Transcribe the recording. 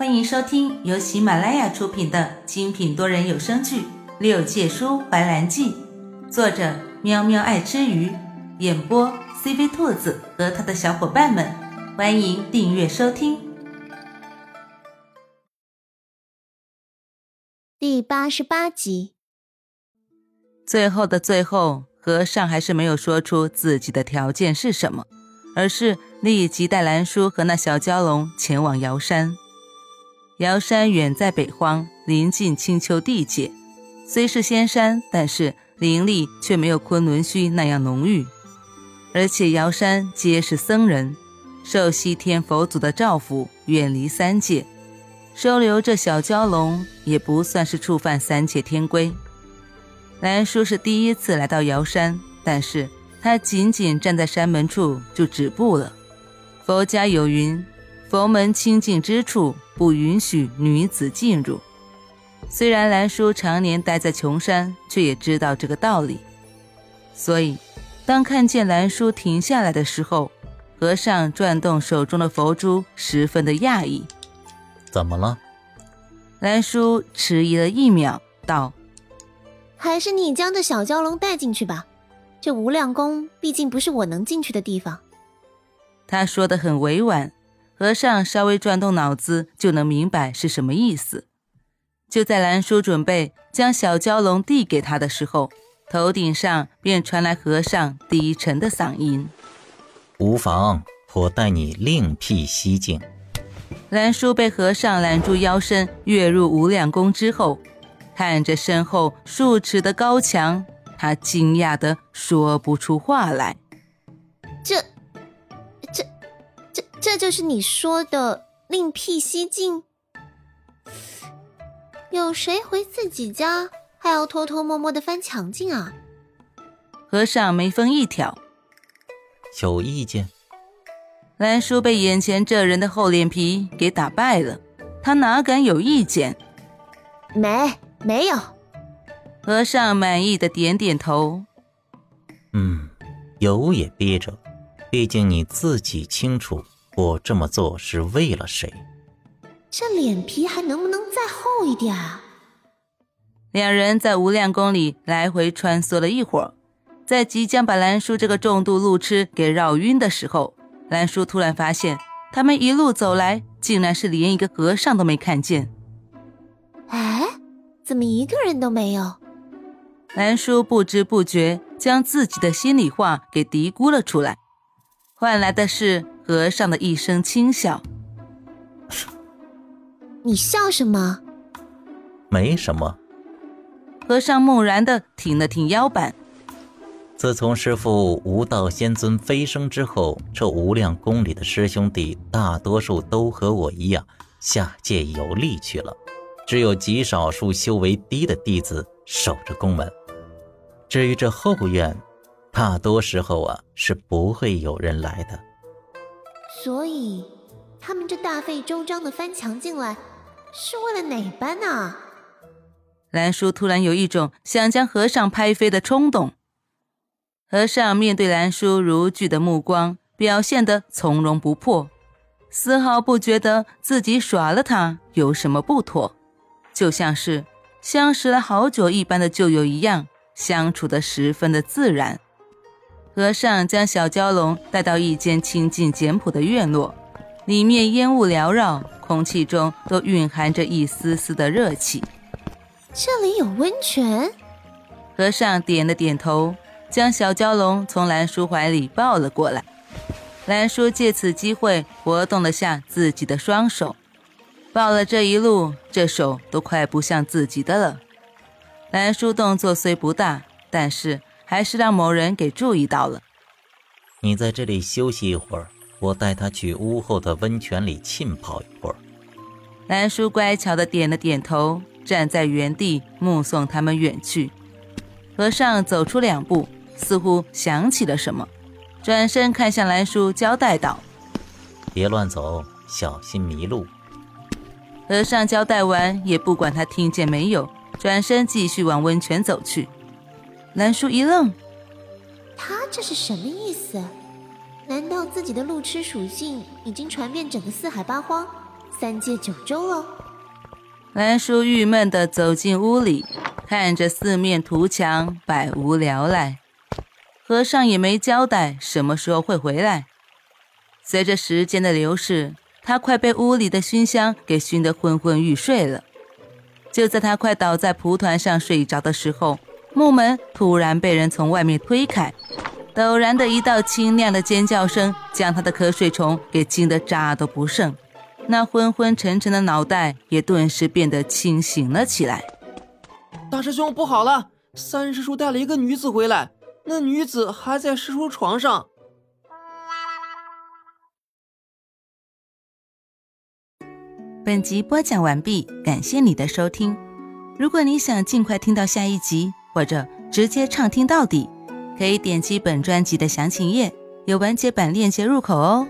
欢迎收听由喜马拉雅出品的精品多人有声剧《六界书怀兰记》，作者喵喵爱吃鱼，演播 CV 兔子和他的小伙伴们。欢迎订阅收听。第八十八集，最后的最后，和尚还是没有说出自己的条件是什么，而是立即带兰叔和那小蛟龙前往瑶山。瑶山远在北荒，临近青丘地界，虽是仙山，但是灵力却没有昆仑虚那样浓郁。而且瑶山皆是僧人，受西天佛祖的照拂，远离三界，收留这小蛟龙也不算是触犯三界天规。兰叔是第一次来到瑶山，但是他仅仅站在山门处就止步了。佛家有云。佛门清净之处，不允许女子进入。虽然兰叔常年待在琼山，却也知道这个道理。所以，当看见兰叔停下来的时候，和尚转动手中的佛珠，十分的讶异。怎么了？兰叔迟疑了一秒，道：“还是你将这小蛟龙带进去吧。这无量宫毕竟不是我能进去的地方。”他说的很委婉。和尚稍微转动脑子，就能明白是什么意思。就在兰叔准备将小蛟龙递给他的时候，头顶上便传来和尚低沉的嗓音：“无妨，我带你另辟蹊径。”兰叔被和尚揽住腰身，跃入无量宫之后，看着身后数尺的高墙，他惊讶的说不出话来：“这……”这就是你说的另辟蹊径？有谁回自己家还要偷偷摸摸的翻墙进啊？和尚眉峰一挑，有意见。兰叔被眼前这人的厚脸皮给打败了，他哪敢有意见？没，没有。和尚满意的点点头。嗯，有也憋着，毕竟你自己清楚。我这么做是为了谁？这脸皮还能不能再厚一点啊？两人在无量宫里来回穿梭了一会儿，在即将把兰叔这个重度路痴给绕晕的时候，兰叔突然发现，他们一路走来，竟然是连一个和尚都没看见。哎，怎么一个人都没有？兰叔不知不觉将自己的心里话给嘀咕了出来，换来的是。和尚的一声轻笑：“你笑什么？没什么。”和尚木然的挺了挺腰板。自从师父无道仙尊飞升之后，这无量宫里的师兄弟大多数都和我一样下界游历去了，只有极少数修为低的弟子守着宫门。至于这后院，大多时候啊是不会有人来的。所以，他们这大费周章的翻墙进来，是为了哪般呢？兰叔突然有一种想将和尚拍飞的冲动。和尚面对兰叔如炬的目光，表现得从容不迫，丝毫不觉得自己耍了他有什么不妥，就像是相识了好久一般的旧友一样，相处得十分的自然。和尚将小蛟龙带到一间清静简朴的院落，里面烟雾缭绕，空气中都蕴含着一丝丝的热气。这里有温泉？和尚点了点头，将小蛟龙从兰叔怀里抱了过来。兰叔借此机会活动了下自己的双手，抱了这一路，这手都快不像自己的了。兰叔动作虽不大，但是。还是让某人给注意到了。你在这里休息一会儿，我带他去屋后的温泉里浸泡一会儿。兰叔乖巧的点了点头，站在原地目送他们远去。和尚走出两步，似乎想起了什么，转身看向兰叔，交代道：“别乱走，小心迷路。”和尚交代完，也不管他听见没有，转身继续往温泉走去。兰叔一愣，他这是什么意思？难道自己的路痴属性已经传遍整个四海八荒，三界九州了。兰叔郁闷地走进屋里，看着四面图墙，百无聊赖。和尚也没交代什么时候会回来。随着时间的流逝，他快被屋里的熏香给熏得昏昏欲睡了。就在他快倒在蒲团上睡着的时候，木门突然被人从外面推开，陡然的一道清亮的尖叫声将他的瞌睡虫给惊得渣都不剩。那昏昏沉沉的脑袋也顿时变得清醒了起来。大师兄，不好了！三师叔带了一个女子回来，那女子还在师叔床上。本集播讲完毕，感谢你的收听。如果你想尽快听到下一集，或者直接畅听到底，可以点击本专辑的详情页，有完结版链接入口哦。